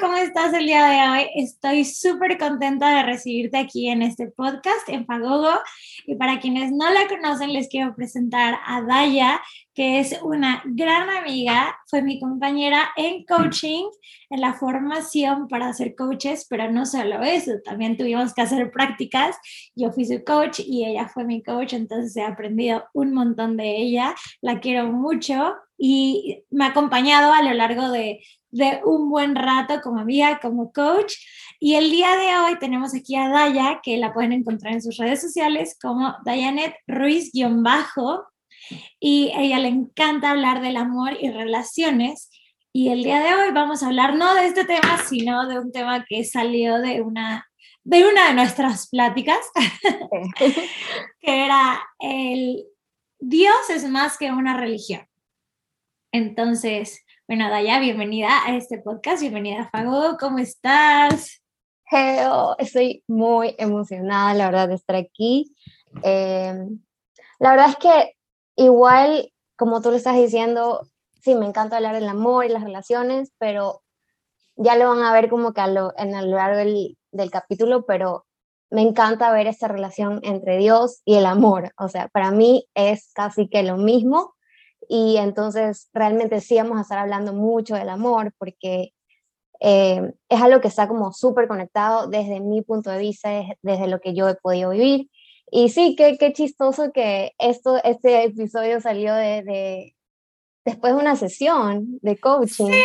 ¿Cómo estás el día de hoy? Estoy súper contenta de recibirte aquí en este podcast en Fagogo. Y para quienes no la conocen, les quiero presentar a Daya, que es una gran amiga, fue mi compañera en coaching, en la formación para ser coaches, pero no solo eso, también tuvimos que hacer prácticas. Yo fui su coach y ella fue mi coach, entonces he aprendido un montón de ella. La quiero mucho y me ha acompañado a lo largo de de un buen rato como amiga, como coach. Y el día de hoy tenemos aquí a Daya, que la pueden encontrar en sus redes sociales como Dayanet Ruiz-bajo. Y a ella le encanta hablar del amor y relaciones. Y el día de hoy vamos a hablar no de este tema, sino de un tema que salió de una de una de nuestras pláticas, que era el Dios es más que una religión. Entonces, bueno, Daya, bienvenida a este podcast, bienvenida a Fago, ¿cómo estás? Estoy muy emocionada, la verdad, de estar aquí. Em, la verdad es que igual, como tú lo estás diciendo, sí, me encanta hablar del amor y las relaciones, pero ya lo van a ver como que a lo, en lo largo del, del capítulo, pero me encanta ver esta relación entre Dios y el amor. O sea, para mí es casi que lo mismo y entonces realmente sí vamos a estar hablando mucho del amor porque eh, es algo que está como súper conectado desde mi punto de vista, desde lo que yo he podido vivir. Y sí, qué, qué chistoso que esto, este episodio salió de, de después de una sesión de coaching. Sí.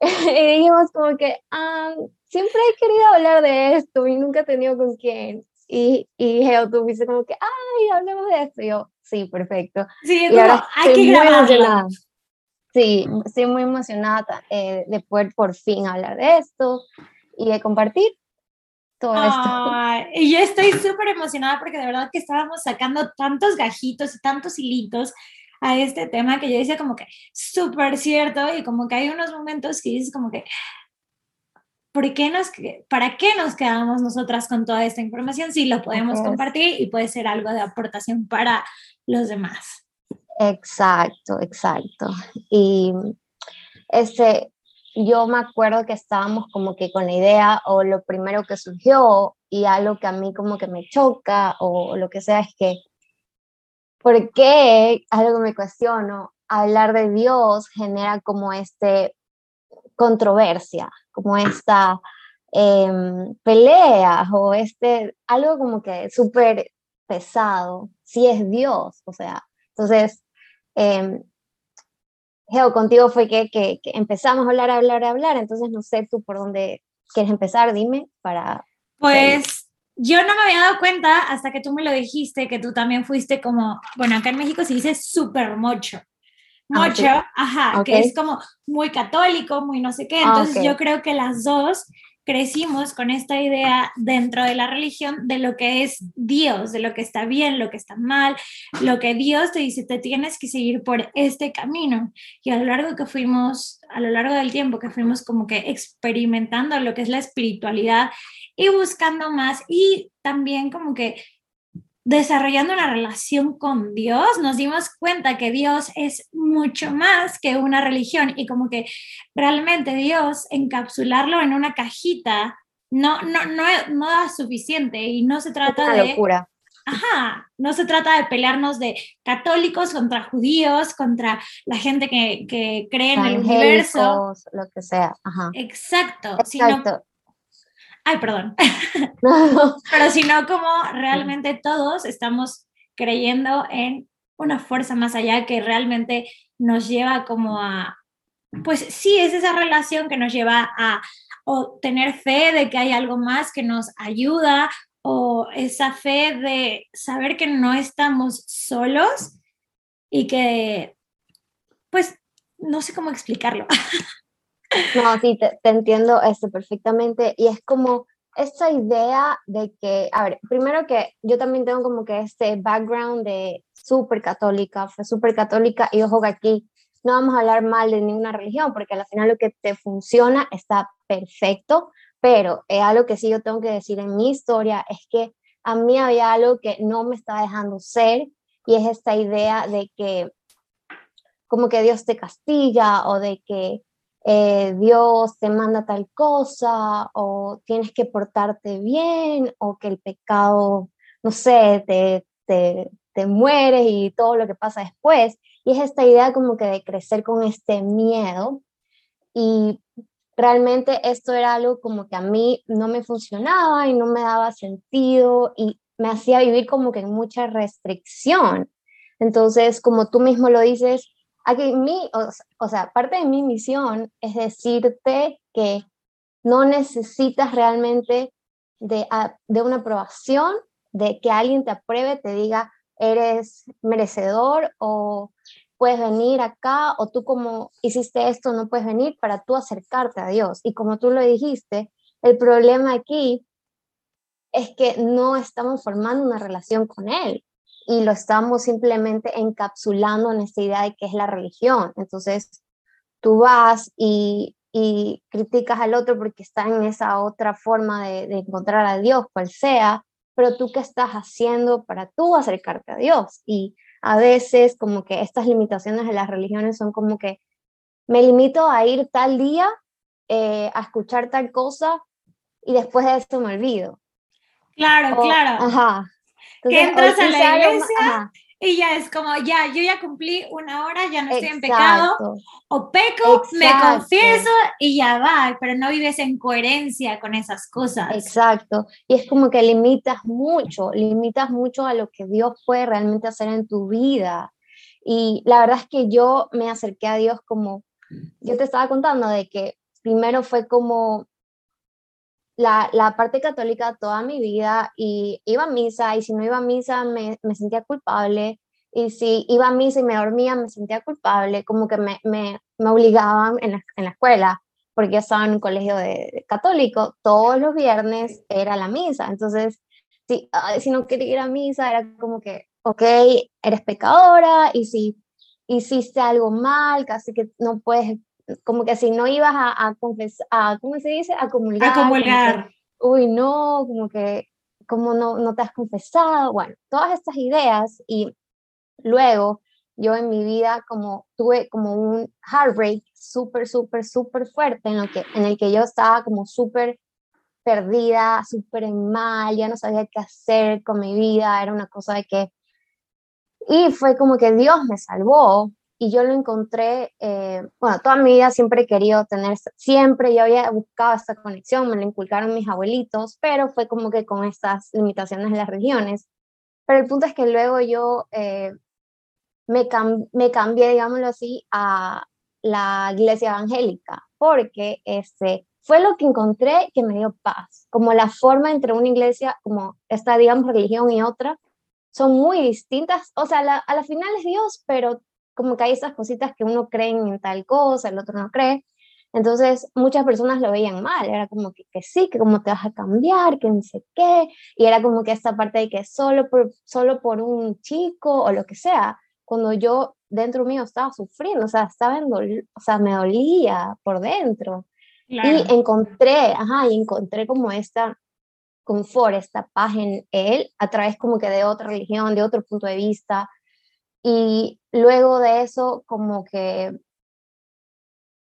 y dijimos como que, ah, siempre he querido hablar de esto y nunca he tenido con quién. Y, y Geo, tú viste como que, ay, hablemos de esto. Y yo, sí, perfecto. Sí, y ahora hay que grabarla. Sí, estoy muy emocionada eh, de poder por fin hablar de esto y de compartir todo esto. Y yo estoy súper emocionada porque de verdad que estábamos sacando tantos gajitos y tantos hilitos a este tema que yo decía como que súper cierto y como que hay unos momentos que dices como que ¿por qué nos, ¿para qué nos quedamos nosotras con toda esta información si lo podemos compartir y puede ser algo de aportación para los demás? Exacto, exacto. Y este, yo me acuerdo que estábamos como que con la idea o lo primero que surgió y algo que a mí como que me choca o lo que sea es que, ¿por qué? Algo me cuestiono, hablar de Dios genera como este controversia, como esta em, pelea o este, algo como que súper pesado, si es Dios, o sea, entonces, eh, Geo, contigo fue que, que, empezamos a hablar, a hablar, a hablar, entonces no sé tú por dónde quieres empezar, dime, para... Pues yo no me había dado cuenta hasta que tú me lo dijiste, que tú también fuiste como, bueno, acá en México se dice súper mocho. Ah, mucho, ajá, que es como muy católico, muy no sé qué. Ah, Entonces yo creo que las dos crecimos con esta idea dentro de la religión de lo que es Dios, de lo que está bien, lo que está mal, lo que Dios te dice, te tienes que seguir por este camino. Y a lo largo que fuimos, a lo largo del tiempo que fuimos como que experimentando lo que es la espiritualidad y buscando más y también como que desarrollando una relación con Dios, nos dimos cuenta que Dios es mucho más que una religión y como que realmente Dios encapsularlo en una cajita no, no, no, no da suficiente y no se trata de... locura. Ajá, no se trata de pelearnos de católicos contra judíos, contra la gente que, que cree en el universo. Lo que sea, Ajá. Exacto, Exacto ay, perdón, pero sino como realmente todos estamos creyendo en una fuerza más allá que realmente nos lleva como a, pues sí, es esa relación que nos lleva a o tener fe de que hay algo más que nos ayuda o esa fe de saber que no estamos solos y que, pues, no sé cómo explicarlo. No, sí, te, entiendo esto perfectamente y es como esta idea de que, a ver, primero que yo también tengo como que este background de súper católica, fue súper católica y ojo que aquí no vamos a hablar mal de ninguna religión porque al final lo que te funciona está perfecto, pero es algo que sí yo tengo que decir en mi historia es que a mí había algo que no me estaba dejando ser y es esta idea de que como que Dios te castiga o de que eh, Dios te manda tal cosa o tienes que portarte bien o que el pecado, no sé, te, te, te mueres y todo lo que pasa después. Y es esta idea como que de crecer con este miedo. Y realmente esto era algo como que a mí no me funcionaba y no me daba sentido y me hacía vivir como que en mucha restricción. Entonces, como tú mismo lo dices, Aquí mi, o, sea, parte de mi misión es decirte que no necesitas realmente de, de una aprobación, de que alguien te apruebe, te diga, eres merecedor o puedes venir acá o tú como hiciste esto no puedes venir para tú acercarte a Dios. Y como tú lo dijiste, el problema aquí es que no estamos formando una relación con Él y lo estamos simplemente encapsulando en esta idea de que es la religión. Entonces, tú vas y, y criticas al otro porque está en esa otra forma de, de, encontrar a Dios, cual sea, pero tú qué estás haciendo para tú acercarte a Dios. Y a veces como que estas limitaciones de las religiones son como que me limito a ir tal día eh, a escuchar tal cosa y después de esto me olvido. Claro, claro. Ajá que entras a la iglesia y ya es como, ya, yo ya cumplí una hora, ya no estoy en pecado, o peco, me confieso y ya va, pero no vives en coherencia con esas cosas. Exacto, y es como que limitas mucho, limitas mucho a lo que Dios puede realmente hacer en tu vida. Y la verdad es que yo me acerqué a Dios como, yo te estaba contando de que primero fue como la, la, parte católica toda mi vida y iba a misa y si no iba a misa me, me, sentía culpable y si iba a misa y me dormía me sentía culpable, como que me, me, me obligaban en la, en la, escuela porque yo estaba en un colegio de, católico, todos los viernes era la misa, entonces si, si no quería ir a misa era como que, ok, eres pecadora y si hiciste algo mal, casi que no puedes como que si no ibas a, a confesar, a, ¿cómo se dice? A comulgar. uy, no, como que, como no, no te has confesado? Bueno, todas estas ideas y luego yo en mi vida como tuve como un heartbreak súper, súper, súper fuerte en, lo que, en el que yo estaba como súper perdida, súper mal, ya no sabía qué hacer con mi vida, era una cosa de que... Y fue como que Dios me salvó y yo lo encontré, eh, bueno, toda mi vida siempre he querido tener, siempre yo había buscado esta conexión, me lo inculcaron mis abuelitos, pero fue como que con estas limitaciones de las regiones. Pero el punto es que luego yo eh, me, me cambié, digámoslo así, a la iglesia evangélica, porque este, fue lo que encontré que me dio paz, como la forma entre una iglesia, como esta, digamos, religión y otra, son muy distintas, o sea, a la final es Dios, pero como que hay esas cositas que uno cree en tal cosa, el otro no cree. Entonces, muchas personas lo veían mal, era como que, que sí, que como te vas a cambiar, que no sé qué, y era como que esta parte de que solo por, solo por un chico o lo que sea, cuando yo dentro mío estaba sufriendo, o sea, estaba en o sea, me dolía por dentro. Y encontré, ajá, y encontré como esta confort, esta paz en él, a través como que de otra religión, de otro punto de vista, y luego de eso, como que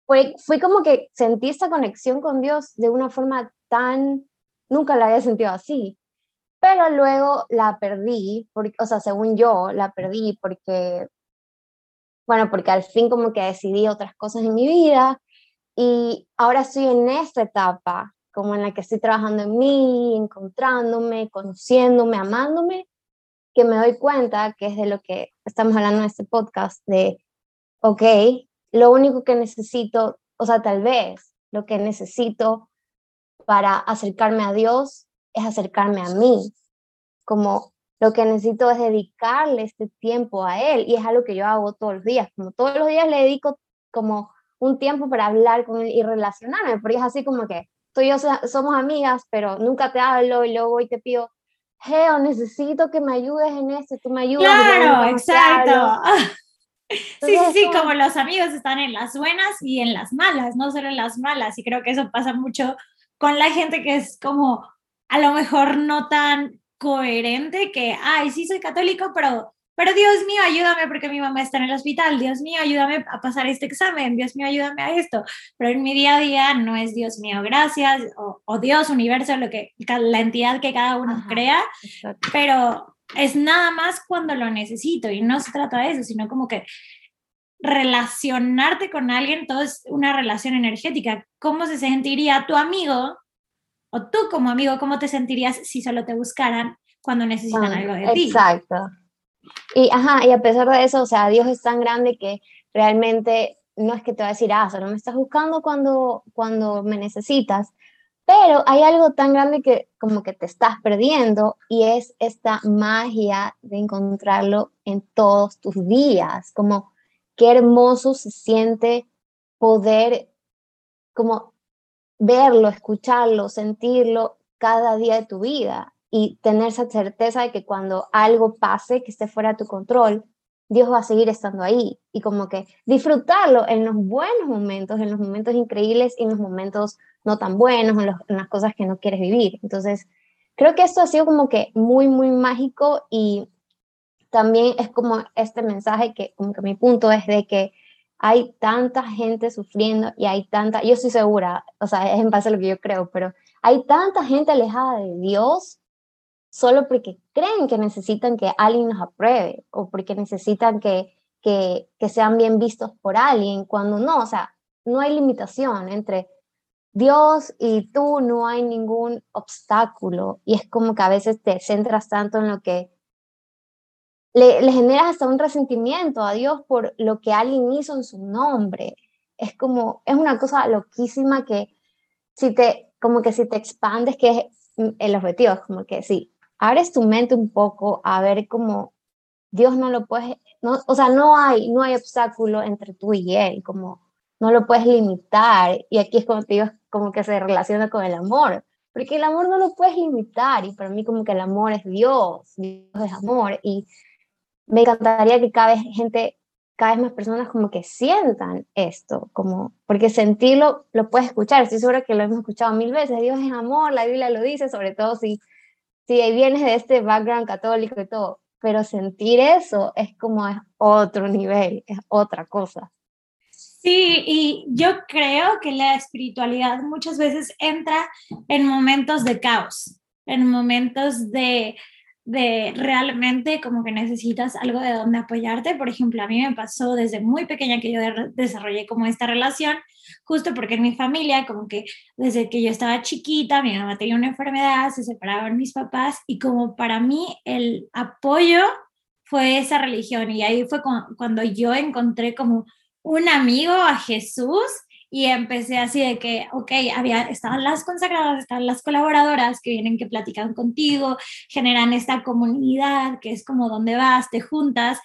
fue, fue como que sentí esta conexión con Dios de una forma tan, nunca la había sentido así. Pero luego la perdí, porque, o sea, según yo, la perdí porque, bueno, porque al fin como que decidí otras cosas en mi vida y ahora estoy en esta etapa, como en la que estoy trabajando en mí, encontrándome, conociéndome, amándome que me doy cuenta que es de lo que estamos hablando en este podcast, de, ok, lo único que necesito, o sea, tal vez lo que necesito para acercarme a Dios es acercarme a mí, como lo que necesito es dedicarle este tiempo a Él y es algo que yo hago todos los días, como todos los días le dedico como un tiempo para hablar con Él y relacionarme, porque es así como que tú y yo somos amigas, pero nunca te hablo y luego voy y te pido, Geo, necesito que me ayudes en esto, tú me ayudas. Claro, exacto. Sí, sí, sí, como los amigos están en las buenas y en las malas, no solo en las malas. Y creo que eso pasa mucho con la gente que es como a lo mejor no tan coherente que, ay, sí soy católico, pero pero Dios mío, ayúdame porque mi mamá está en el hospital, Dios mío, ayúdame a pasar este examen, Dios mío, ayúdame a esto. Pero en mi día a día no es Dios mío, gracias, o, Dios, universo, lo que, la entidad que cada uno crea, pero es nada más cuando lo necesito y no se trata de eso, sino como que relacionarte con alguien, todo es una relación energética. ¿Cómo se sentiría tu amigo o tú como amigo, cómo te sentirías si solo te buscaran cuando necesitan algo de ti? Exacto. Y, ajá, y a pesar de eso, o sea, Dios es tan grande que realmente no es que te va a decir, ah, solo me estás buscando cuando, cuando me necesitas, pero hay algo tan grande que como que te estás perdiendo y es esta magia de encontrarlo en todos tus días, como qué hermoso se siente poder como verlo, escucharlo, sentirlo cada día de tu vida y tener esa certeza de que cuando algo pase que esté fuera de tu control, Dios va a seguir estando ahí y como que disfrutarlo en los buenos momentos, en los momentos increíbles y en los momentos no tan buenos, en, las cosas que no quieres vivir. Entonces, creo que esto ha sido como que muy, muy mágico y también es como este mensaje que como que mi punto es de que hay tanta gente sufriendo y hay tanta, yo estoy segura, o sea, es en base a lo que yo creo, pero hay tanta gente alejada de Dios solo porque creen que necesitan que alguien nos apruebe o porque necesitan que, que, sean bien vistos por alguien, cuando no, o sea, no hay limitación entre Dios y tú, no hay ningún obstáculo y es como que a veces te centras tanto en lo que le, le, generas hasta un resentimiento a Dios por lo que alguien hizo en su nombre. Es como, es una cosa loquísima que si te, como que si te expandes, que es el objetivo, como que sí, abres tu mente un poco a ver cómo Dios no lo puede, no, o sea, no hay, no hay obstáculo entre tú y Él, como no lo puedes limitar. Y aquí es como te digo, como que se relaciona con el amor, porque el amor no lo puedes limitar. Y para mí como que el amor es Dios, Dios es amor. Y me encantaría que cada vez gente, cada vez más personas como que sientan esto, como, porque sentirlo lo puedes escuchar, estoy segura que lo hemos escuchado mil veces, Dios es amor, la Biblia lo dice, sobre todo si sí, vienes de este background católico y todo, pero sentir eso es como es otro nivel, es otra cosa. Sí, y yo creo que la espiritualidad muchas veces entra en momentos de caos, en momentos de, de realmente como que necesitas algo de donde apoyarte. Por ejemplo, a mí me pasó desde muy pequeña que yo desarrollé como esta relación justo porque en mi familia, como que desde que yo estaba chiquita, mi mamá tenía una enfermedad, se separaron mis papás y como para mí el apoyo fue esa religión y ahí fue cuando yo encontré como un amigo a Jesús y empecé así de que, ok, había, estaban las consagradas, estaban las colaboradoras que vienen, que platican contigo, generan esta comunidad que es como donde vas, te juntas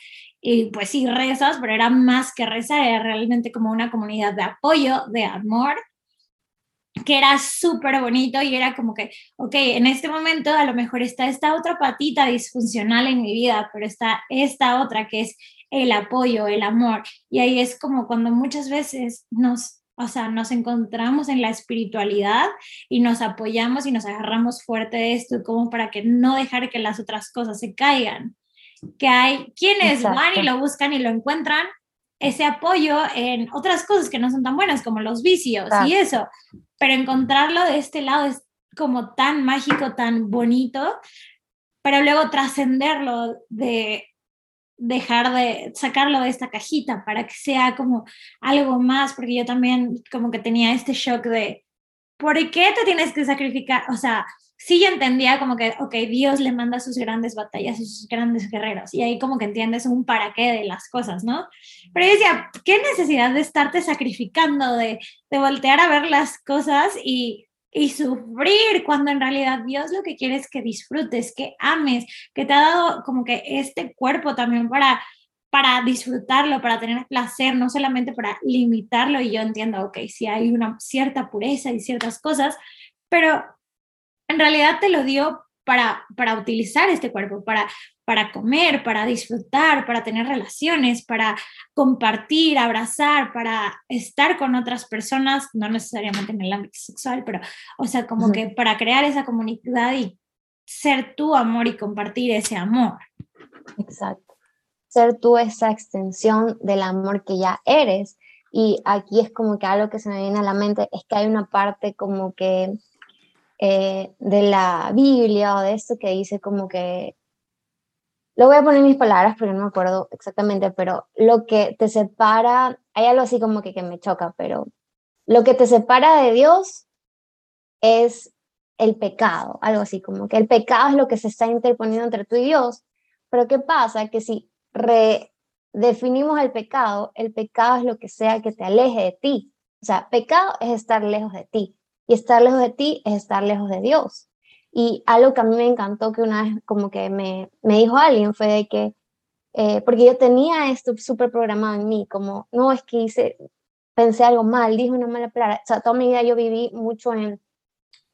y pues sí rezas, pero era más que rezar, era realmente como una comunidad de apoyo, de amor, que era súper bonito y era como que, ok, en este momento a lo mejor está esta otra patita disfuncional en mi vida, pero está esta otra que es el apoyo, el amor. Y ahí es como cuando muchas veces nos, o sea, nos encontramos en la espiritualidad y nos apoyamos y nos agarramos fuerte de esto como para que no dejar que las otras cosas se caigan que hay quienes van y lo buscan y lo encuentran ese apoyo en otras cosas que no son tan buenas como los vicios y eso, pero encontrarlo de este lado es como tan mágico, tan bonito, pero luego trascenderlo de dejar de sacarlo de esta cajita para que sea como algo más, porque yo también como que tenía este shock de, ¿por qué te tienes que sacrificar? O sea, sí yo entendía como que, ok, Dios le manda sus grandes batallas sus grandes guerreros, y ahí como que entiendes un para qué de las cosas, ¿no? Pero yo decía, ¿qué necesidad de estarte sacrificando, de, de voltear a ver las cosas y, y sufrir cuando en realidad Dios lo que quiere es que disfrutes, que ames, que te ha dado como que este cuerpo también para para disfrutarlo, para tener placer, no solamente para limitarlo. Y yo entiendo, ok, si hay una cierta pureza y ciertas cosas, pero en realidad te lo dio para, para utilizar este cuerpo, para, para comer, para disfrutar, para tener relaciones, para compartir, abrazar, para estar con otras personas, no necesariamente en el ámbito sexual, pero, o sea, como que para crear esa comunidad y ser tu amor y compartir ese amor. Exacto. Ser tú esa extensión del amor que ya eres. Y aquí es como que algo que se me viene a la mente es que hay una parte como que eh, de la Biblia o de esto que dice como que, lo voy a poner en mis palabras porque no me acuerdo exactamente, pero lo que te separa, hay algo así como que, que me choca, pero lo que te separa de Dios es el pecado, algo así como que el pecado es lo que se está interponiendo entre tú y Dios, pero ¿qué pasa? Que si redefinimos el pecado, el pecado es lo que sea que te aleje de ti. O sea, pecado es estar lejos de ti y estar lejos de ti es estar lejos de Dios. Y algo que a mí me encantó que una vez como que me, me dijo alguien fue de que, eh, porque yo tenía esto súper programado en mí, como, no, es que hice, pensé algo mal, dije una mala palabra. O sea, toda mi vida yo viví mucho en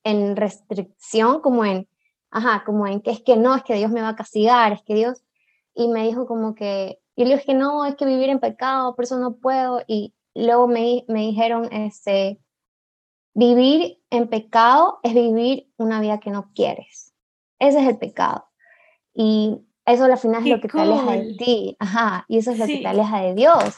en restricción, como en, ajá, como en que es que no, es que Dios me va a castigar, es que Dios, y me dijo como que, y le dije que no, es que vivir en pecado, por eso no puedo, y luego me, me dijeron, este, vivir en pecado es vivir una vida que no quieres, ese es el pecado, y eso al final es lo que te aleja de ti, ajá, y eso es lo que te aleja de Dios.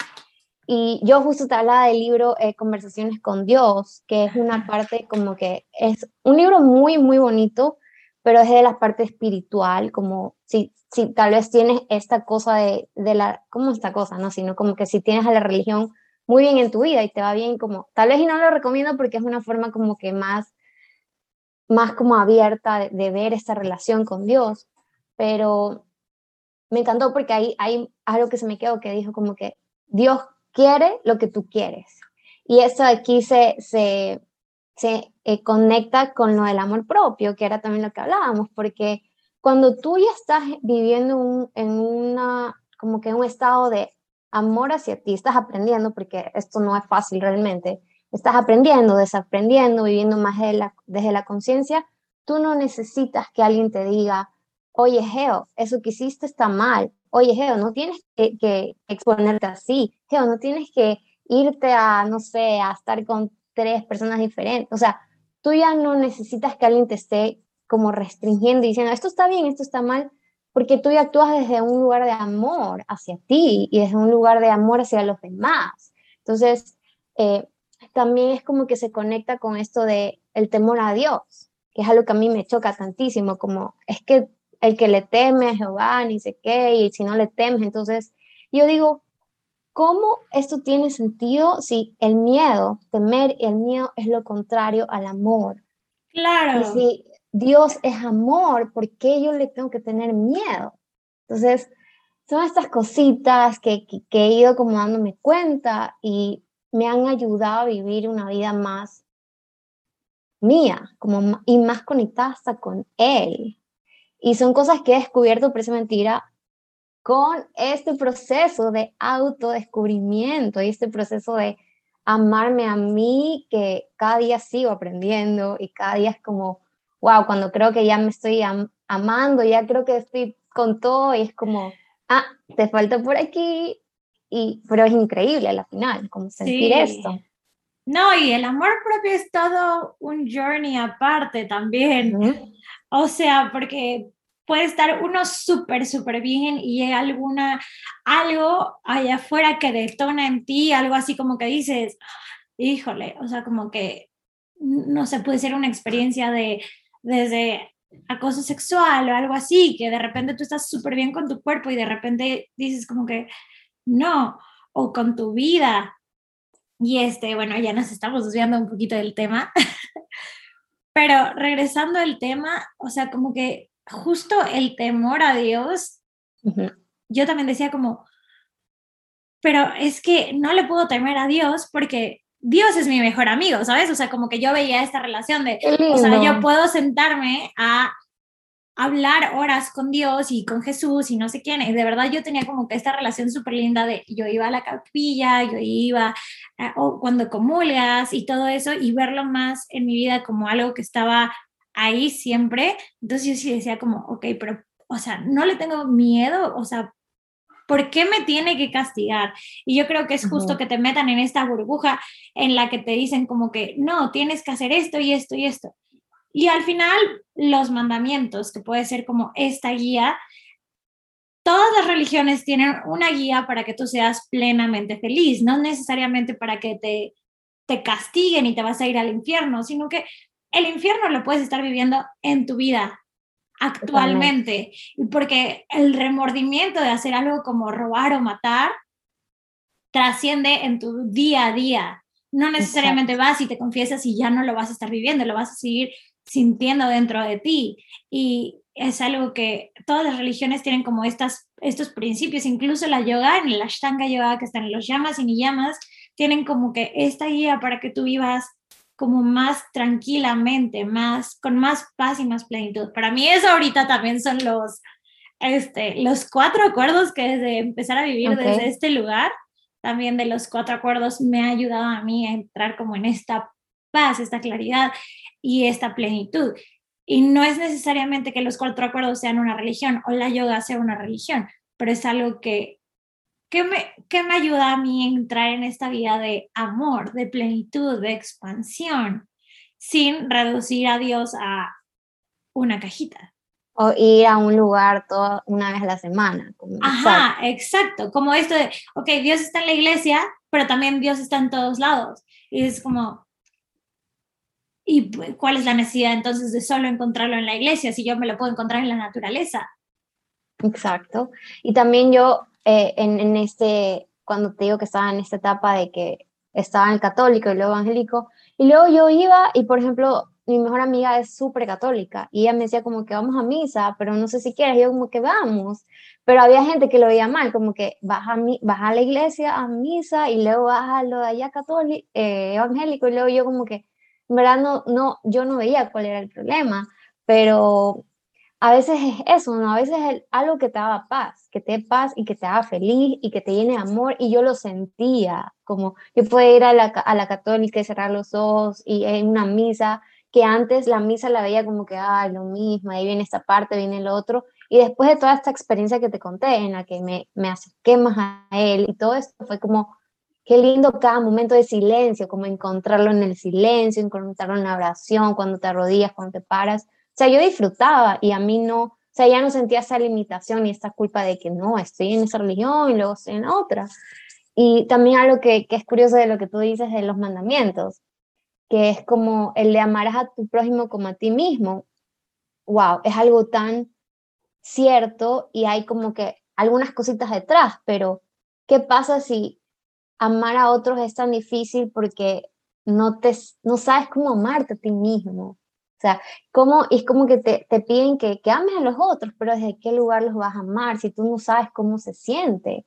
Y yo justo te hablaba del libro eh, Conversaciones con Dios, que es una parte como que es un libro muy, muy bonito, pero es de la parte espiritual, como si, si tal vez tienes esta cosa de, de la, ¿cómo esta cosa? No, sino como que si tienes a la religión muy bien en tu vida y te va bien como, tal vez y no lo recomiendo porque es una forma como que más, más como abierta de, de ver esta relación con Dios, pero me encantó porque ahí hay algo que se me quedó que dijo como que Dios quiere lo que tú quieres. Y eso aquí se, se, se eh, conecta con lo del amor propio, que era también lo que hablábamos, porque cuando tú ya estás viviendo en una, como que un estado de amor hacia ti, estás aprendiendo, porque esto no es fácil realmente, estás aprendiendo, desaprendiendo, viviendo más la, desde la conciencia, tú no necesitas que alguien te diga, oye, Geo, eso que hiciste está mal, oye, Geo, no tienes que, exponerte así, Geo, no tienes que irte a, no sé, a estar con tres personas diferentes, o sea, tú ya no necesitas que alguien te esté como restringiendo y diciendo, esto está bien, esto está mal, porque tú ya actúas desde un lugar de amor hacia ti y desde un lugar de amor hacia los demás. Entonces, eh, también es como que se conecta con esto de el temor a Dios, que es algo que a mí me choca tantísimo, como es que el que le teme a Jehová, ni sé qué, y si no le temes, entonces yo digo, ¿cómo esto tiene sentido si el miedo, temer y el miedo es lo contrario al amor? Claro. Y si Dios es amor, ¿por qué yo le tengo que tener miedo? Entonces, son estas cositas que, que, que he ido como dándome cuenta y me han ayudado a vivir una vida más mía, como, y más conectada con Él. Y son cosas que he descubierto, esa mentira, con este proceso de autodescubrimiento y este proceso de amarme a mí, que cada día sigo aprendiendo y cada día es como, wow, cuando creo que ya me estoy amando, ya creo que estoy con todo y es como, ah, te falta por aquí, y, pero es increíble al final, como sentir esto. No, y el amor propio es todo un journey aparte también. O sea, porque puede estar uno súper, súper bien y hay alguna, algo allá afuera que detona en ti, algo así como que dices, híjole, o sea, como que, no sé, puede ser una experiencia de, desde acoso sexual o algo así, que de repente tú estás súper bien con tu cuerpo y de repente dices como que, no, o con tu vida. Y este, bueno, ya nos estamos desviando un poquito del tema. Pero regresando al tema, o sea, como que justo el temor a Dios, yo también decía como, pero es que no le puedo temer a Dios porque Dios es mi mejor amigo, ¿sabes? O sea, como que yo veía esta relación de, o sea, yo puedo sentarme a hablar horas con Dios y con Jesús y no sé quién. Y de verdad yo tenía como que esta relación súper linda de yo iba a la capilla, yo iba o cuando comulgas y todo eso y verlo más en mi vida como algo que estaba ahí siempre. Entonces yo sí decía como, ok, pero, o sea, no le tengo miedo, o sea, ¿por qué me tiene que castigar? Y yo creo que es justo que te metan en esta burbuja en la que te dicen como que, no, tienes que hacer esto y esto y esto. Y al final, los mandamientos, que puede ser como esta guía, todas las religiones tienen una guía para que tú seas plenamente feliz, no necesariamente para que te, te castiguen y te vas a ir al infierno, sino que el infierno lo puedes estar viviendo en tu vida actualmente, porque el remordimiento de hacer algo como robar o matar trasciende en tu día a día. No necesariamente vas y te confiesas y ya no lo vas a estar viviendo, lo vas a seguir sintiendo dentro de ti. Y es algo que todas las religiones tienen como estas, estos principios, incluso la yoga, en la Ashtanga yoga que están en los llamas y ni llamas, tienen como que esta guía para que tú vivas como más tranquilamente, más, con más paz y más plenitud. Para mí eso ahorita también son los, este, los cuatro acuerdos que desde empezar a vivir desde este lugar, también de los cuatro acuerdos me ha ayudado a mí a entrar como en esta paz, esta claridad y esta plenitud. Y no es necesariamente que los cuatro acuerdos sean una religión o la yoga sea una religión, pero es algo que ¿Qué me, me ayuda a mí a entrar en esta vida de amor, de plenitud, de expansión, sin reducir a Dios a una cajita? O ir a un lugar toda, una vez a la semana. Ajá, exacto. Como esto de, ok, Dios está en la iglesia, pero también Dios está en todos lados. Y es como, ¿y cuál es la necesidad entonces de solo encontrarlo en la iglesia si yo me lo puedo encontrar en la naturaleza? Exacto. Y también yo eh, en, este, cuando te digo que estaba en esta etapa de que estaba en el católico y luego evangélico, y luego yo iba y, por ejemplo, mi mejor amiga es súper católica y ella me decía como que vamos a misa, pero no sé si quieres, yo como que vamos, pero había gente que lo veía mal, como que vas a, vas a la iglesia a misa y luego vas a lo de allá católico, eh, evangélico y luego yo como que, en verdad no, no, yo no veía cuál era el problema, pero a veces es eso, ¿no? A veces es algo que te haga paz, que te dé paz y que te haga feliz y que te llene de amor. Y yo lo sentía, como yo podía ir a la, a la católica y cerrar los ojos y en una misa, que antes la misa la veía como que, ay, lo mismo, ahí viene esta parte, viene el otro. Y después de toda esta experiencia que te conté, en la que me, me acerqué más a él y todo esto, fue como, qué lindo cada momento de silencio, como encontrarlo en el silencio, encontrarlo en la oración, cuando te arrodillas, cuando te paras o sea, yo disfrutaba y a mí no, o sea, ya no sentía esa limitación y esta culpa de que no, estoy en esa religión y luego estoy en otra. Y también algo que, que es curioso de lo que tú dices de los mandamientos, que es como el de amarás a tu prójimo como a ti mismo. Wow, es algo tan cierto y hay como que algunas cositas detrás, pero ¿qué pasa si amar a otros es tan difícil porque no, te, no sabes cómo amarte a ti mismo? O sea, ¿cómo, es como que te, te piden que, que, ames a los otros, pero ¿desde qué lugar los vas a amar si tú no sabes cómo se siente?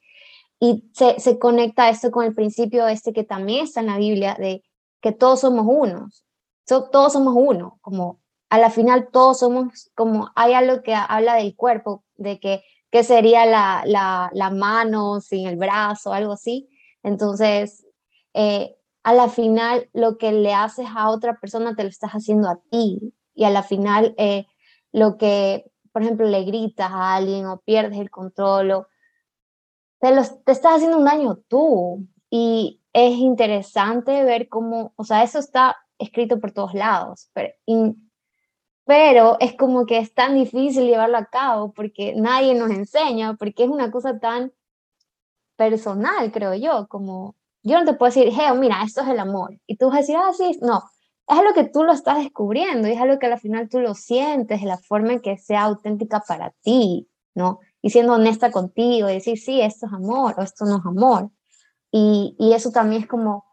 Y se, se conecta esto con el principio este que también está en la Biblia, de que todos somos unos, todos somos uno, como a la final todos somos, como hay algo que habla del cuerpo, de que, que sería la, la, la mano sin el brazo, algo así. Entonces, eh, a la final lo que le haces a otra persona te lo estás haciendo a ti. Y a la final eh, lo que, por ejemplo, le gritas a alguien o pierdes el control, o te, te estás haciendo un daño tú. Y es interesante ver cómo, o sea, eso está escrito por todos lados, pero, pero es como que es tan difícil llevarlo a cabo porque nadie nos enseña, porque es una cosa tan personal, creo yo, como yo no te puedo decir, hey, mira, esto es el amor. Y tú vas a decir, ah, sí, no. Es algo que tú lo estás descubriendo y es algo que al final tú lo sientes la forma en que sea auténtica para ti, ¿no? Y siendo honesta contigo y decir, sí, esto es amor o esto no es amor. Y, y eso también es como,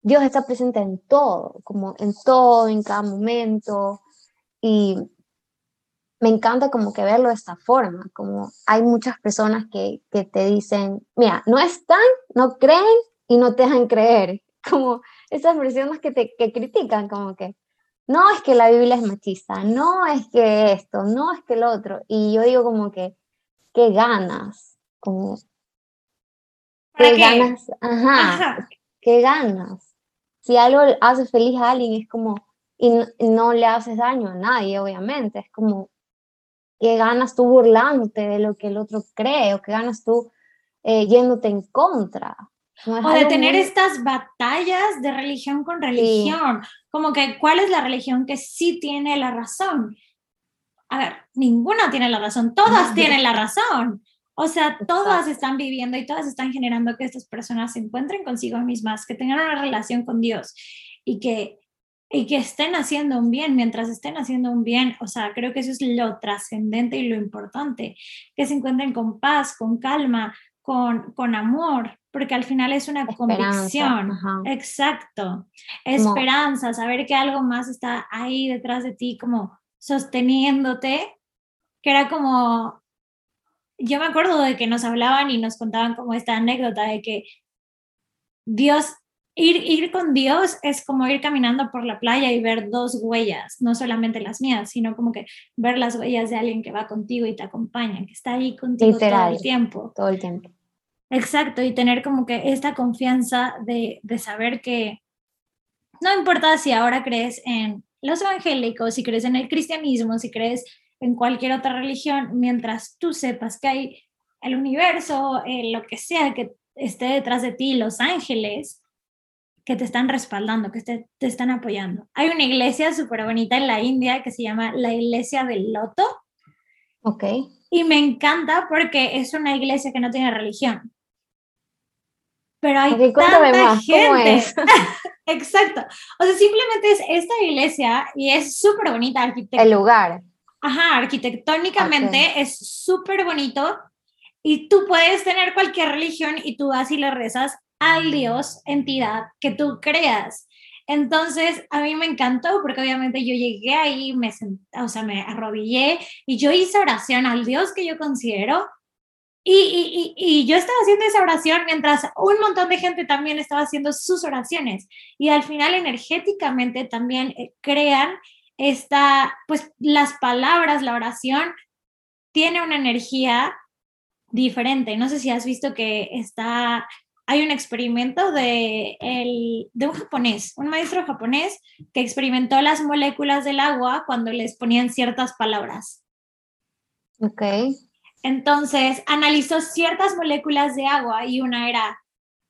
Dios está presente en todo, como en todo, en cada momento. Y me encanta como que verlo de esta forma, como hay muchas personas que, que te dicen, mira, no están, no creen y no te dejan creer, como esas personas que te que critican, como que, no es que la Biblia es machista, no es que esto, no es que lo otro. Y yo digo como que, qué ganas, como, qué, ganas, ajá, qué ganas. Si algo hace feliz a alguien es como, y no, le haces daño a nadie, obviamente, es como, qué ganas tú burlándote de lo que el otro cree, o qué ganas tú eh, yéndote en contra o de tener estas batallas de religión con religión, como que cuál es la religión que sí tiene la razón. A ver, ninguna tiene la razón, todas tienen la razón. O sea, todas están viviendo y todas están generando que estas personas se encuentren consigo mismas, que tengan una relación con Dios y que, y que estén haciendo un bien. Mientras estén haciendo un bien. O sea, creo que eso es lo trascendente y lo importante, que se encuentren con paz, con calma, con, con amor, porque al final es una convicción. Exacto. Esperanza, saber que algo más está ahí detrás de ti, como sosteniéndote, que era como, yo me acuerdo de que nos hablaban y nos contaban como esta anécdota de que Dios, ir, ir con Dios es como ir caminando por la playa y ver dos huellas, no solamente las mías, sino como que ver las huellas de alguien que va contigo y te acompaña, que está ahí contigo todo el tiempo. Todo el tiempo. Exacto, y tener como que esta confianza de, saber que no importa si ahora crees en los evangélicos, si crees en el cristianismo, si crees en cualquier otra religión, mientras tú sepas que hay el universo, eh, lo que sea que esté detrás de ti, los ángeles, que te están respaldando, que te, te están apoyando. Hay una iglesia súper bonita en la India que se llama la Iglesia del Loto. Ok. Y me encanta porque es una iglesia que no tiene religión pero hay tanta gente. Exacto. O sea, simplemente es esta iglesia y es súper bonita arquitectónica. El lugar. Ajá, arquitectónicamente es súper bonito y tú puedes tener cualquier religión y tú vas y le rezas al Dios, entidad que tú creas. Entonces, a mí me encantó porque obviamente yo llegué ahí, me o sea, me arrodillé y yo hice oración al Dios que yo considero y, y, yo estaba haciendo esa oración mientras un montón de gente también estaba haciendo sus oraciones. Y al final energéticamente también eh, crean esta, pues las palabras, la oración tiene una energía diferente. No sé si has visto que está, hay un experimento de, el, de un japonés, un maestro japonés que experimentó las moléculas del agua cuando les ponían ciertas palabras. Ok. Entonces, analizó ciertas moléculas de agua y una era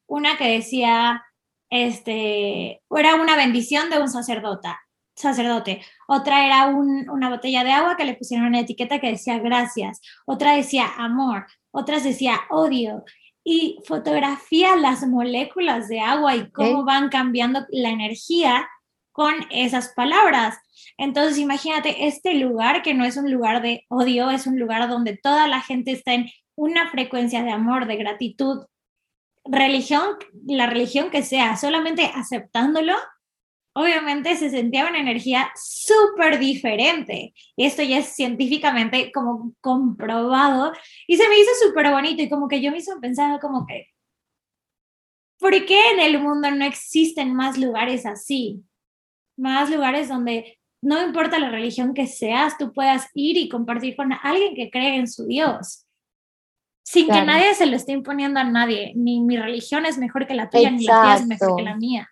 una que decía, este, era una bendición de un sacerdota, sacerdote. Otra era una botella de agua que le pusieron una etiqueta que decía gracias. Otra decía amor. Otras decía odio. Y fotografía las moléculas de agua y cómo van cambiando la energía con esas palabras. Entonces, imagínate este lugar que no es un lugar de odio, es un lugar donde toda la gente está en una frecuencia de amor, de gratitud. Religión, la religión que sea, solamente aceptándolo, obviamente se sentía una energía súper diferente. Y esto ya es científicamente como comprobado. Y se me hizo súper bonito y como que yo me hizo pensar como que, ¿por qué en el mundo no existen más lugares así? Más lugares donde no importa la religión que seas, tú puedas ir y compartir con alguien que cree en su Dios. Sin que nadie se lo esté imponiendo a nadie. Ni mi religión es mejor que la tuya, ni la tuya es mejor que la mía.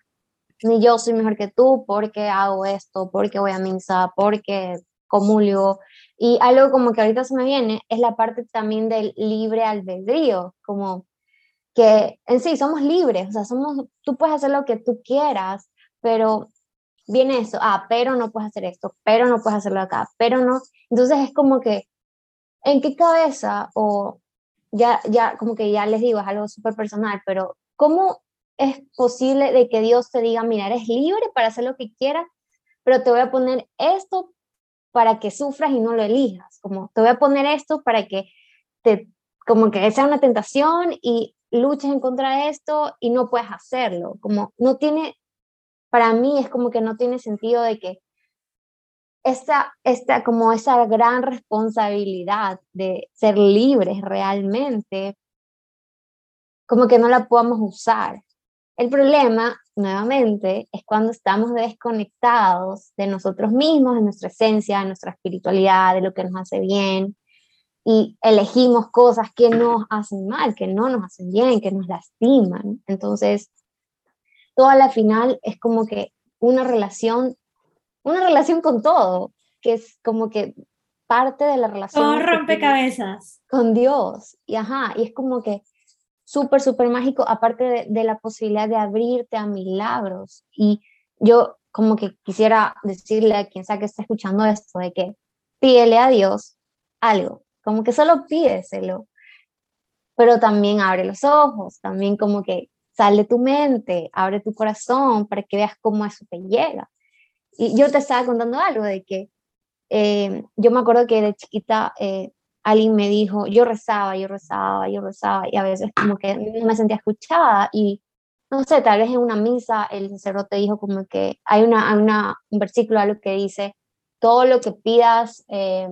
Ni yo soy mejor que tú porque hago esto, porque voy a misa, porque comulgo. Y algo como que ahorita se me viene es la parte también del libre albedrío, como que en sí somos libres, o sea, somos, tú puedes hacer lo que tú quieras, pero viene eso, ah, pero no puedes hacer esto, pero no puedes hacerlo acá, pero no. Entonces es como que, ¿en qué cabeza? O ya, ya, como que ya les digo, es algo súper personal, pero ¿cómo es posible de que Dios te diga, mira, eres libre para hacer lo que quieras, pero te voy a poner esto para que sufras y no lo elijas? Como te voy a poner esto para que te, como que sea una tentación y luches en contra de esto y no puedes hacerlo. Como no tiene para mí es como que no tiene sentido de que esta, esta, como esa gran responsabilidad de ser libres realmente, como que no la podamos usar. El problema nuevamente, es cuando estamos desconectados de nosotros mismos, de nuestra esencia, de nuestra espiritualidad, de lo que nos hace bien, y elegimos cosas que nos hacen mal, que no nos hacen bien, que nos lastiman. Entonces, toda la final es como que una relación, una relación con todo, que es como que parte de la relación. Con rompecabezas. Con Dios. Y ajá, y es como que súper, súper mágico, aparte de, la posibilidad de abrirte a milagros. Y yo como que quisiera decirle a quien sea que esté escuchando esto, de que pídele a Dios algo, como que solo pídeselo, pero también abre los ojos, también como que sale tu mente, abre tu corazón para que veas cómo eso te llega. Y yo te estaba contando algo de que eh, yo me acuerdo que de chiquita eh, alguien me dijo, yo rezaba, yo rezaba, yo rezaba, y a veces como que no me sentía escuchada y no sé, tal vez en una misa el sacerdote dijo como que hay, una, una un versículo algo que dice, todo lo que pidas eh,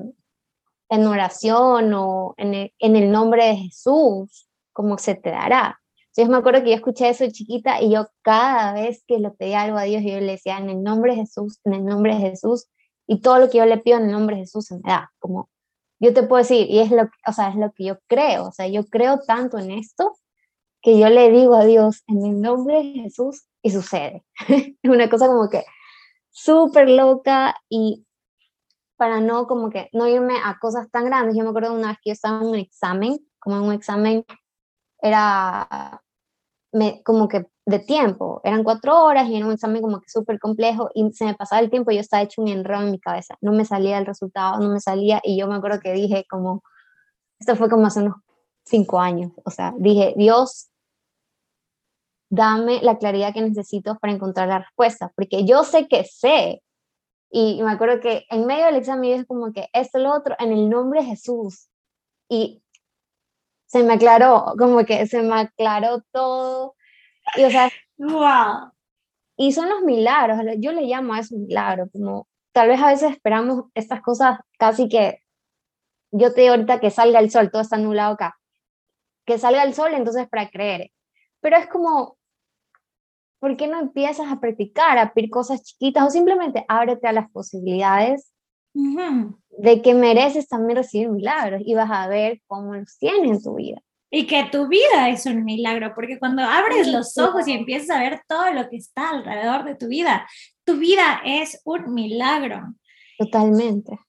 en oración o en el, en el, nombre de Jesús, como se te dará. Entonces me acuerdo que yo escuché eso chiquita y yo cada vez que le pedía algo a Dios, yo le decía, en el nombre de Jesús, en el nombre de Jesús, y todo lo que yo le pido en el nombre de Jesús se me da, como yo te puedo decir, y es lo, o sea, es lo que yo creo, o sea, yo creo tanto en esto que yo le digo a Dios en el nombre de Jesús y sucede. es una cosa como que súper loca y para no como que no irme a cosas tan grandes, yo me acuerdo una vez que yo estaba en un examen, como en un examen era me, como que de tiempo, eran cuatro horas y era un examen como que súper complejo y se me pasaba el tiempo y yo estaba hecho un enredo en mi cabeza, no me salía el resultado, no me salía y yo me acuerdo que dije como, esto fue como hace unos cinco años, o sea, dije, Dios, dame la claridad que necesito para encontrar la respuesta, porque yo sé que sé. Y, me acuerdo que en medio del examen yo dije como que esto, lo otro, en el nombre de Jesús. Y se me aclaró, como que se me aclaró todo. Y, o sea, wow. Y son los milagros, yo le llamo a eso milagro, como tal vez a veces esperamos estas cosas casi que, yo te digo ahorita que salga el sol, todo está nublado acá, que salga el sol entonces para creer, pero es como, ¿por qué no empiezas a practicar, a pedir cosas chiquitas o simplemente ábrete a las posibilidades de que mereces también recibir milagros y vas a ver cómo los tienes en tu vida. Y que tu vida es un milagro, porque cuando abres los ojos y empiezas a ver todo lo que está alrededor de tu vida, tu vida es un milagro. Totalmente.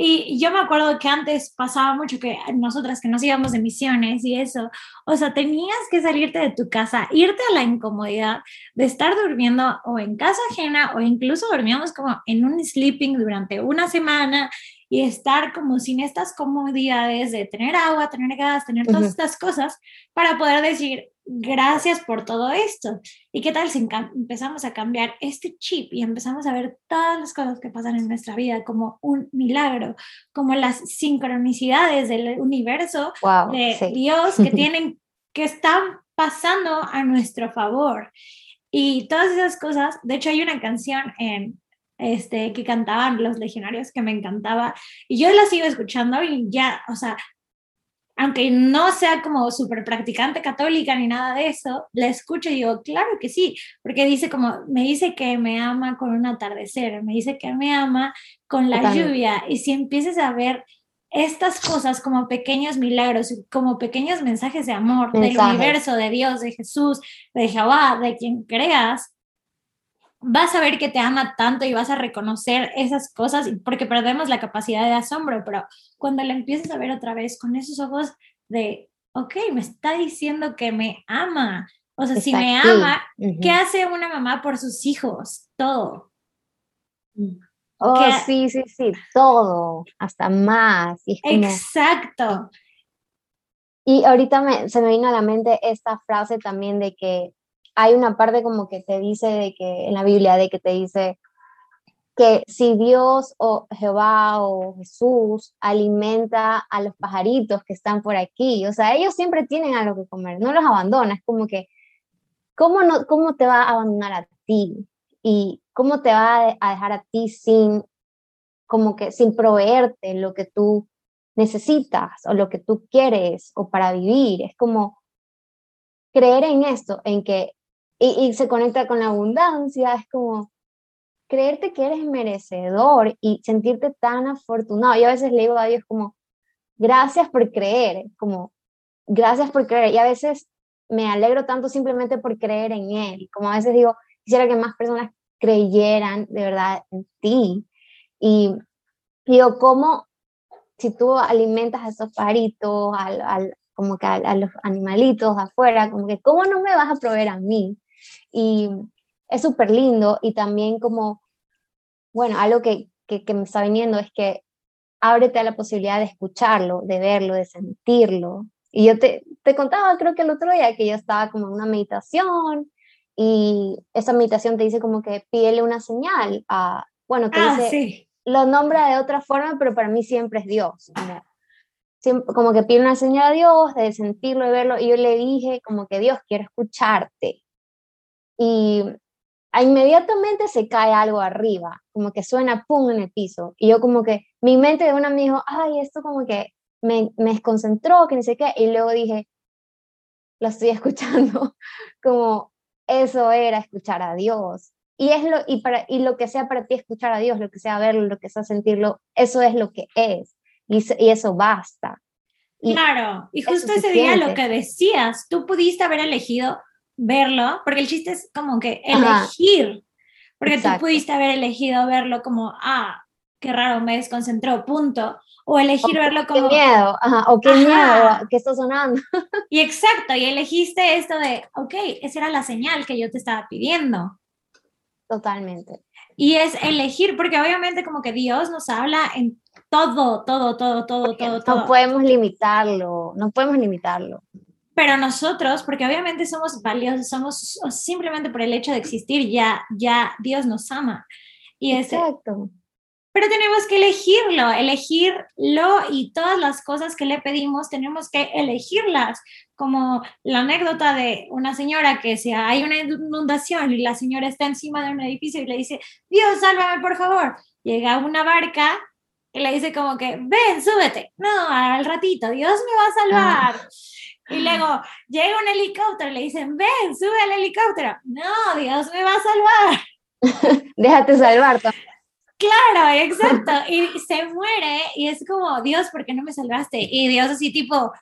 Y yo me acuerdo que antes pasaba mucho que nosotras que nos íbamos de misiones y eso, o sea, tenías que salirte de tu casa, irte a la incomodidad de estar durmiendo o en casa ajena o incluso dormíamos como en un sleeping durante una semana y estar como sin estas comodidades de tener agua, tener gas, tener todas estas cosas para poder decir gracias por todo esto. ¿Y qué tal si empezamos a cambiar este chip y empezamos a ver todas las cosas que pasan en nuestra vida como un milagro, como las sincronicidades del universo de Dios que tienen, que están pasando a nuestro favor? Y todas esas cosas, de hecho hay una canción en este, que cantaban los legionarios que me encantaba y yo la sigo escuchando y ya, o sea, aunque no sea como súper practicante católica ni nada de eso, la escucho y digo, claro que sí, porque dice como, me dice que me ama con un atardecer, me dice que me ama con la lluvia, y si empiezas a ver estas cosas como pequeños milagros, como pequeños mensajes de amor del universo, de Dios, de Jesús, de Jehová, de quien creas, vas a ver que te ama tanto y vas a reconocer esas cosas porque perdemos la capacidad de asombro, pero cuando la empiezas a ver otra vez con esos ojos de, ok, me está diciendo que me ama. O sea, si me ama, ¿qué hace una mamá por sus hijos? Todo. Oh, sí, sí, sí, todo, hasta más. Exacto. Y ahorita me, se me vino a la mente esta frase también de que hay una parte como que te dice de que en la Biblia de que te dice que si Dios o Jehová o Jesús alimenta a los pajaritos que están por aquí, o sea, ellos siempre tienen algo que comer, no los abandona, es como que, ¿cómo, no, cómo te va a abandonar a ti? Y cómo te va a dejar a ti sin, como que, sin proveerte lo que tú necesitas o lo que tú quieres o para vivir. Es como creer en esto, en que y, se conecta con la abundancia, es como creerte que eres merecedor y sentirte tan afortunado. Y a veces le digo a Dios como, gracias por creer, como, gracias por creer. Y a veces me alegro tanto simplemente por creer en Él. Como a veces digo, quisiera que más personas creyeran de verdad en ti. Y digo, ¿cómo si tú alimentas a esos paritos, al, como que a, los animalitos afuera, como que, ¿cómo no me vas a proveer a mí? Y es súper lindo y también como, bueno, algo que, que, que me está viniendo es que ábrete a la posibilidad de escucharlo, de verlo, de sentirlo. Y yo te, te contaba, creo que el otro día, que yo estaba como en una meditación y esa meditación te dice como que pídele una señal a, bueno, te ah, dice, sí. lo nombra de otra forma, pero para mí siempre es Dios. Como, siempre, como que pide una señal a Dios, de sentirlo, de verlo, y yo le dije como que Dios, quiero escucharte. Y inmediatamente se cae algo arriba, como que suena pum en el piso. Y yo como que, mi mente de una me dijo, ay, esto como que me, me desconcentró, que ni sé qué. Y luego dije, lo estoy escuchando, como eso era escuchar a Dios. Y, es lo, y, para, y lo que sea para ti escuchar a Dios, lo que sea verlo, lo que sea sentirlo, eso es lo que es. Y, y eso basta. claro, y justo ese día lo que decías, tú pudiste haber elegido verlo, porque el chiste es como que elegir, porque tú pudiste haber elegido verlo como, ah, qué raro, me desconcentró, punto. O elegir verlo como... Qué miedo, o qué miedo, que está sonando. Y exacto, y elegiste esto de, ok, esa era la señal que yo te estaba pidiendo. Totalmente. Y es elegir, porque obviamente como que Dios nos habla en todo, todo, todo, todo, todo, todo. No podemos limitarlo, no podemos limitarlo. Pero nosotros, porque obviamente somos valiosos, somos simplemente por el hecho de existir, ya, ya Dios nos ama. Y Exacto. pero tenemos que elegirlo, elegirlo y todas las cosas que le pedimos tenemos que elegirlas, como la anécdota de una señora que si hay una inundación y la señora está encima de un edificio y le dice, Dios, sálvame por favor. Llega una barca y le dice como que, ven, súbete. No, al ratito, Dios me va a salvar. Ah. Y luego llega un helicóptero y le dicen, ven, sube al helicóptero. No, Dios me va a salvar. Déjate salvar. Claro, exacto. Y se muere y es como, Dios, ¿por qué no me salvaste? Y Dios así tipo,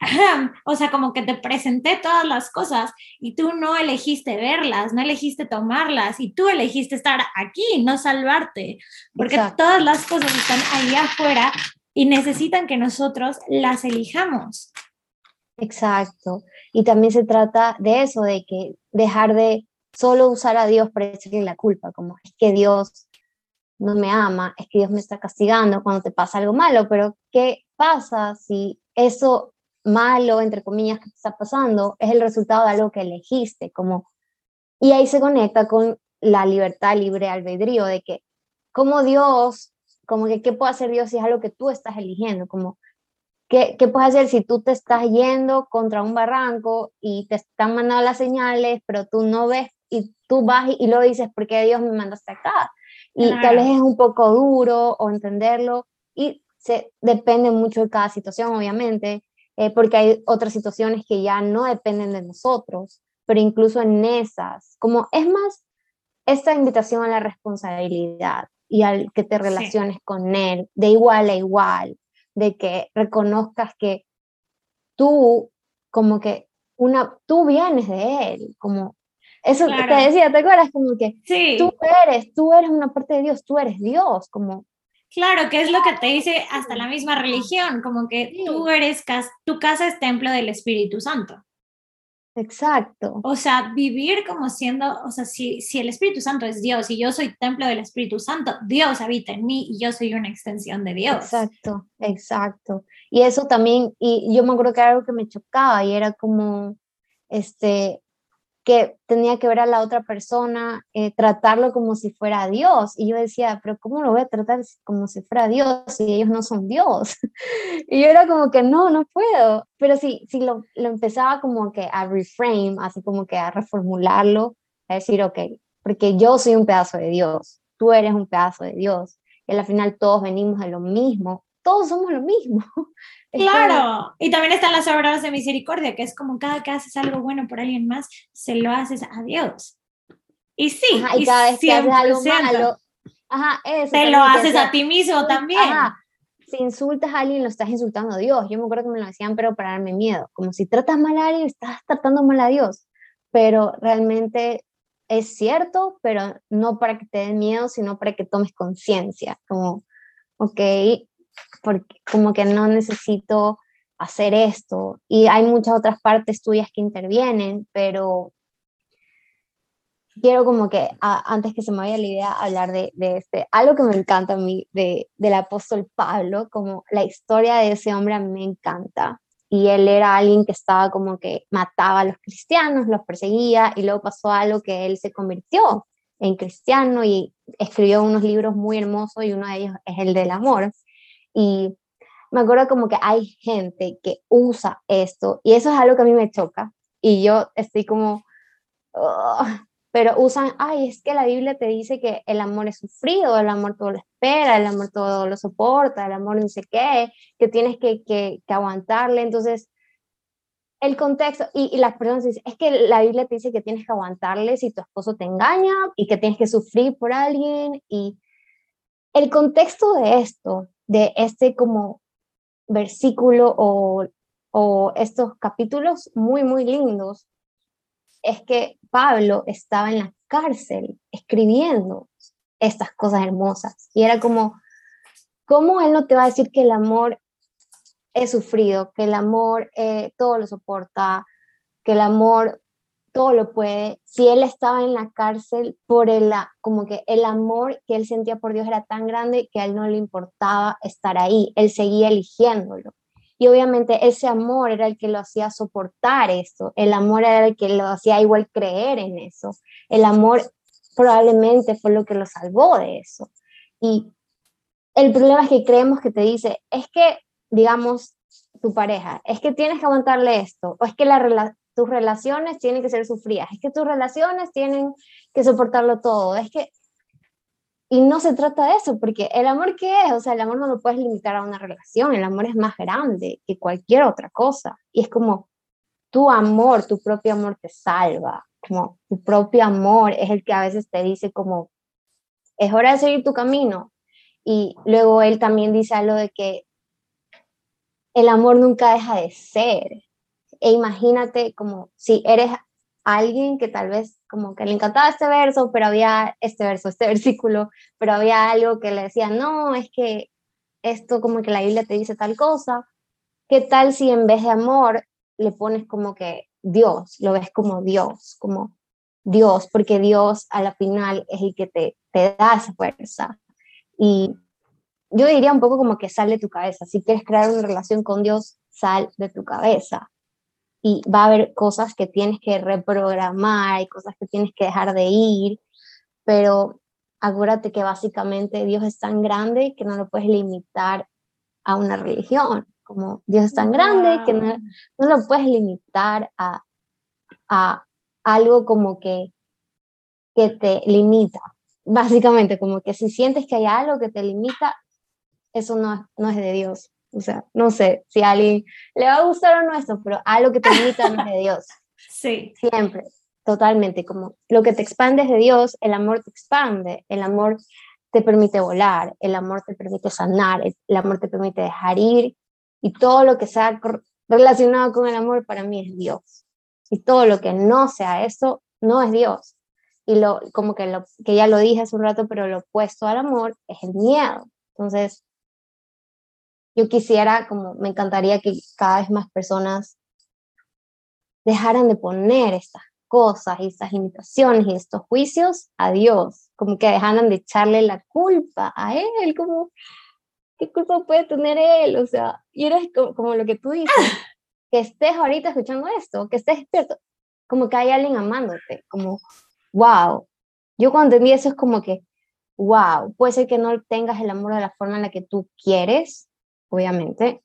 o sea, como que te presenté todas las cosas y tú no elegiste verlas, no elegiste tomarlas y tú elegiste estar aquí, no salvarte, porque todas las cosas están ahí afuera y necesitan que nosotros las elijamos. Exacto. Y también se trata de eso, de que dejar de solo usar a Dios para decirle la culpa, como es que Dios no me ama, es que Dios me está castigando cuando te pasa algo malo, pero ¿qué pasa si eso malo, entre comillas, que te está pasando es el resultado de algo que elegiste? Como, y ahí se conecta con la libertad libre albedrío, de que como Dios, como que qué puede hacer Dios si es algo que tú estás eligiendo, como ¿Qué, ¿Qué, puedes hacer si tú te estás yendo contra un barranco y te están mandando las señales, pero tú no ves y tú vas y, luego dices, ¿por qué Dios me mandaste acá? Y tal vez es un poco duro o entenderlo y se, depende mucho de cada situación, obviamente, eh, porque hay otras situaciones que ya no dependen de nosotros, pero incluso en esas, como es más esta invitación a la responsabilidad y al que te relaciones con Él de igual a igual, de que reconozcas que tú, como que una, tú vienes de él, como eso te decía, ¿te acuerdas? Como que tú eres, tú eres una parte de Dios, tú eres Dios, como... Claro, que es lo que te dice hasta la misma religión, como que tú eres, tu casa es templo del Espíritu Santo. Exacto. O sea, vivir como siendo, o sea, si, si el Espíritu Santo es Dios y yo soy templo del Espíritu Santo, Dios habita en mí y yo soy una extensión de Dios. Exacto, exacto. Y eso también, y yo me acuerdo que era algo que me chocaba y era como, este, que tenía que ver a la otra persona, eh, tratarlo como si fuera Dios. Y yo decía, pero ¿cómo lo voy a tratar como si fuera Dios si ellos no son Dios? y yo era como que no, no puedo. Pero sí, sí lo, lo empezaba como que a reframe, así como que a reformularlo, a decir, ok, porque yo soy un pedazo de Dios, tú eres un pedazo de Dios. Y al final todos venimos de lo mismo, todos somos lo mismo. Claro, y también están las obras de misericordia, que es como cada que haces algo bueno por alguien más, se lo haces a Dios. Y sí, y, cada vez que haces algo malo, te lo haces a ti mismo también. Si insultas a alguien, lo estás insultando a Dios. Yo me acuerdo que me lo decían, pero para darme miedo. Como si tratas mal a alguien, estás tratando mal a Dios. Pero realmente es cierto, pero no para que te den miedo, sino para que tomes conciencia. Como, ok, porque como que no necesito hacer esto. Y hay muchas otras partes tuyas que intervienen, pero quiero como que, antes que se me vaya la idea, hablar de, de, este, algo que me encanta a mí, de, del apóstol Pablo, como la historia de ese hombre a mí me encanta. Y él era alguien que estaba como que mataba a los cristianos, los perseguía, y luego pasó algo que él se convirtió en cristiano y escribió unos libros muy hermosos y uno de ellos es el del amor. Y me acuerdo como que hay gente que usa esto y eso es algo que a mí me choca y yo estoy como, pero usan, ay, es que la Biblia te dice que el amor es sufrido, el amor todo lo espera, el amor todo lo soporta, el amor no sé qué, que tienes que, que, aguantarle. Entonces, el contexto, y, y, las personas dicen, es que la Biblia te dice que tienes que aguantarle si tu esposo te engaña y que tienes que sufrir por alguien. Y el contexto de esto de este como versículo o, o estos capítulos muy, muy lindos es que Pablo estaba en la cárcel escribiendo estas cosas hermosas. Y era como, ¿cómo él no te va a decir que el amor es sufrido, que el amor eh, todo lo soporta, que el amor todo lo puede. Si él estaba en la cárcel por el, como que el amor que él sentía por Dios era tan grande que a él no le importaba estar ahí, él seguía eligiéndolo. Y obviamente ese amor era el que lo hacía soportar eso, el amor era el que lo hacía igual creer en eso, el amor probablemente fue lo que lo salvó de eso. Y el problema es que creemos que te dice, es que, digamos, tu pareja, es que tienes que aguantarle esto, o es que la, tus relaciones tienen que ser sufridas, es que tus relaciones tienen que soportarlo todo, es que... Y no se trata de eso, porque el amor qué es, o sea, el amor no lo puedes limitar a una relación, el amor es más grande que cualquier otra cosa. Y es como tu amor, tu propio amor te salva, como tu propio amor es el que a veces te dice como, es hora de seguir tu camino. Y luego él también dice algo de que el amor nunca deja de ser, e imagínate como si eres alguien que tal vez como que le encantaba este verso, pero había este verso, este versículo, pero había algo que le decía, no, es que esto como que la Biblia te dice tal cosa. ¿Qué tal si en vez de amor le pones como que Dios, lo ves como Dios, como Dios, porque Dios a la final es el que te, te da esa fuerza. Y yo diría un poco como que sal de tu cabeza. Si quieres crear una relación con Dios, sal de tu cabeza y va a haber cosas que tienes que reprogramar, y cosas que tienes que dejar de ir, pero acuérdate que básicamente Dios es tan grande que no lo puedes limitar a una religión, como Dios es tan grande que no, no lo puedes limitar a, a algo como que, que te limita. Básicamente, como que si sientes que hay algo que te limita, eso no, no es de Dios. O sea, no sé si a alguien le va a gustar o no esto, pero algo que te limita no es de Dios. Sí. Siempre, totalmente. Como lo que te expande es de Dios, el amor te expande, el amor te permite volar, el amor te permite sanar, el amor te permite dejar ir y todo lo que sea relacionado con el amor para mí es Dios. Y todo lo que no sea eso no es Dios. Y lo como que lo que ya lo dije hace un rato, pero lo opuesto al amor es el miedo. Entonces, yo quisiera, como me encantaría que cada vez más personas dejaran de poner estas cosas y estas limitaciones y estos juicios a Dios, como que dejaran de echarle la culpa a Él, como, ¿qué culpa puede tener Él? O sea, y eres como, lo que tú dices, que estés ahorita escuchando esto, que estés despierto, como que hay alguien amándote, como, wow. Yo cuando entendí eso es como que, wow, puede ser que no tengas el amor de la forma en la que tú quieres, obviamente,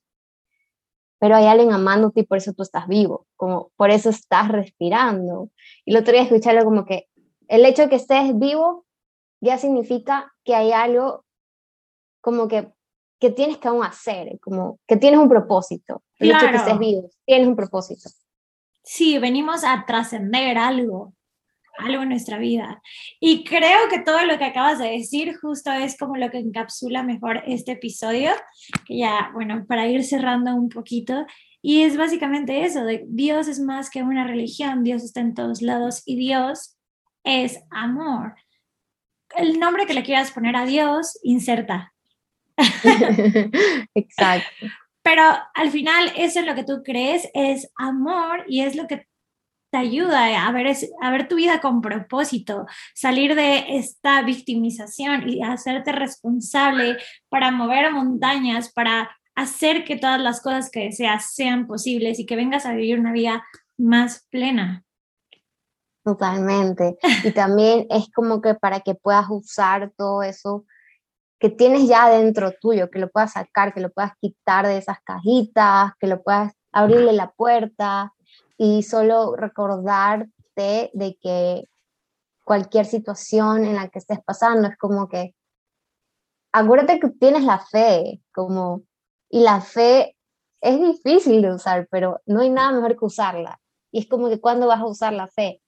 pero hay alguien amándote y por eso tú estás vivo, como por eso estás respirando. Y lo otro día escucharlo como que el hecho de que estés vivo ya significa que hay algo como que que tienes que aún hacer, como que tienes un propósito. El hecho de que estés vivo, tienes un propósito. Sí, venimos a trascender algo, algo en nuestra vida. Y creo que todo lo que acabas de decir justo es como lo que encapsula mejor este episodio, que ya, bueno, para ir cerrando un poquito, y es básicamente eso, de Dios es más que una religión, Dios está en todos lados y Dios es amor. El nombre que le quieras poner a Dios, inserta. Exacto. Pero al final eso es lo que tú crees, es amor y es lo que te ayuda a ver, a ver tu vida con propósito, salir de esta victimización y hacerte responsable para mover montañas, para hacer que todas las cosas que deseas sean posibles y que vengas a vivir una vida más plena. Totalmente. Y también es como que para que puedas usar todo eso que tienes ya dentro tuyo, que lo puedas sacar, que lo puedas quitar de esas cajitas, que lo puedas abrirle la puerta y solo recordarte de que cualquier situación en la que estés pasando es como que acuérdate que tienes la fe, como y la fe es difícil de usar, pero no hay nada mejor que usarla. Y es como que cuando vas a usar la fe,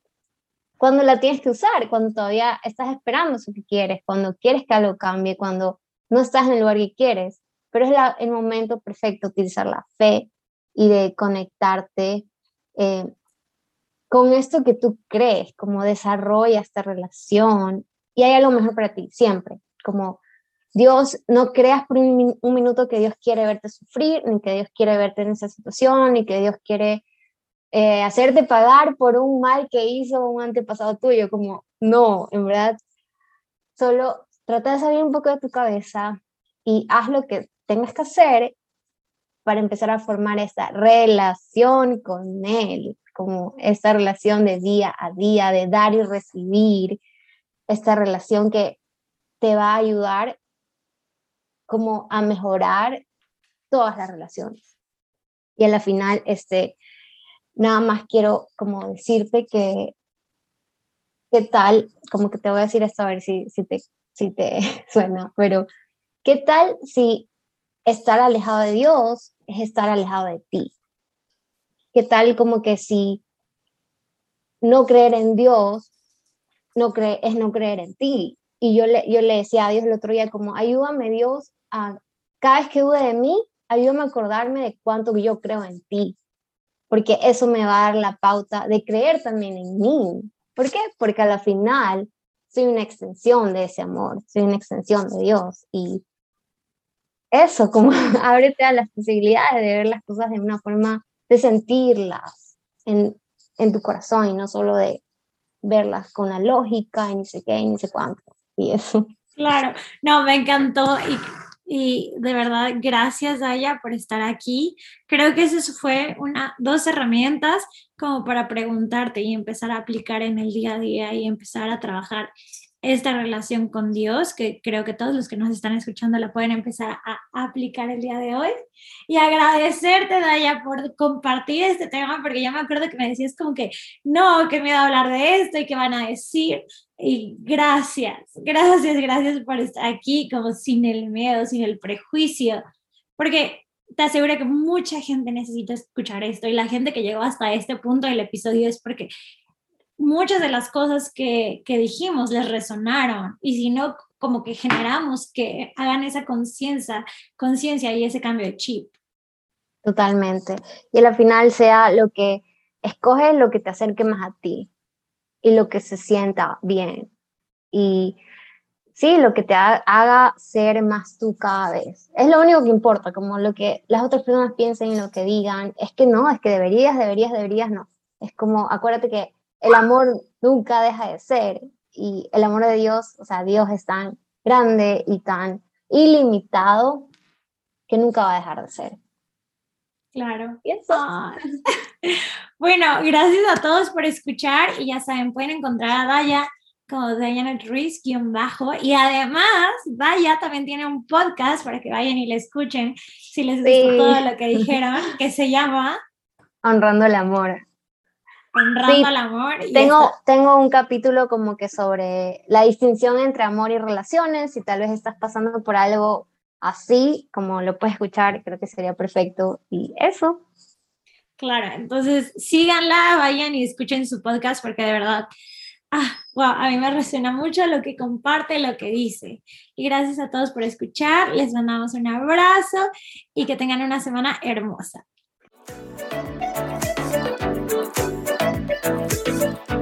cuando la tienes que usar, cuando todavía estás esperando eso que quieres, cuando quieres que algo cambie, cuando no estás en el lugar que quieres, pero es el momento perfecto utilizar la fe y de conectarte eh, con esto que tú crees, como desarrolla esta relación y hay algo mejor para ti, siempre, como Dios, no creas por un, minuto que Dios quiere verte sufrir, ni que Dios quiere verte en esa situación, ni que Dios quiere eh, hacerte pagar por un mal que hizo un antepasado tuyo, como no, en verdad, solo trata de salir un poco de tu cabeza y haz lo que tengas que hacer para empezar a formar esa relación con Él, como esta relación de día a día, de dar y recibir, esta relación que te va a ayudar como a mejorar todas las relaciones. Y a la final, este, nada más quiero como decirte que, ¿qué tal? Como que te voy a decir esto a ver si, si, te, si te suena, pero ¿qué tal si estar alejado de Dios es estar alejado de ti? ¿Qué tal como que si no creer en Dios no cree, es no creer en ti? Y yo le, yo le decía a Dios el otro día como, ayúdame Dios a, cada vez que dude de mí, ayúdame a acordarme de cuánto yo creo en ti porque eso me va a dar la pauta de creer también en mí. ¿Por qué? Porque a la final soy una extensión de ese amor, soy una extensión de Dios y eso, como ábrete a las posibilidades de ver las cosas de una forma, de sentirlas en, en tu corazón y no solo de verlas con la lógica y ni sé qué y ni sé cuánto y eso. Claro, no, me encantó y y de verdad, gracias Daya por estar aquí. Creo que eso fue una, dos herramientas como para preguntarte y empezar a aplicar en el día a día y empezar a trabajar esta relación con Dios, que creo que todos los que nos están escuchando la pueden empezar a aplicar el día de hoy. Y agradecerte, Daya, por compartir este tema, porque ya me acuerdo que me decías como que, no, que miedo hablar de esto y qué van a decir. Y gracias, gracias, gracias por estar aquí, como sin el miedo, sin el prejuicio, porque te aseguro que mucha gente necesita escuchar esto y la gente que llegó hasta este punto del episodio es porque muchas de las cosas que, que dijimos les resonaron y si no, como que generamos que hagan esa conciencia, conciencia y ese cambio de chip. Totalmente. Y al final sea lo que escoge lo que te acerque más a ti y lo que se sienta bien. Y sí, lo que te haga ser más tú cada vez. Es lo único que importa, como lo que las otras personas piensen y lo que digan. Es que no, es que deberías, deberías, deberías, no. Es como, acuérdate que el amor nunca deja de ser y el amor de Dios, o sea, Dios es tan grande y tan ilimitado que nunca va a dejar de ser. Claro. bueno, gracias a todos por escuchar y ya saben, pueden encontrar a Daya como Diana Ruiz, guion bajo. Y además, Daya también tiene un podcast para que vayan y le escuchen si les gustó todo lo que dijeron, que se llama Honrando el Amor honrando al amor. tengo, tengo un capítulo como que sobre la distinción entre amor y relaciones, si tal vez estás pasando por algo así como lo puedes escuchar, creo que sería perfecto. Y eso. Claro, entonces síganla, vayan y escuchen su podcast porque de verdad, ah, wow, a mí me resuena mucho lo que comparte, lo que dice. Y gracias a todos por escuchar, les mandamos un abrazo y que tengan una semana hermosa. Thank you.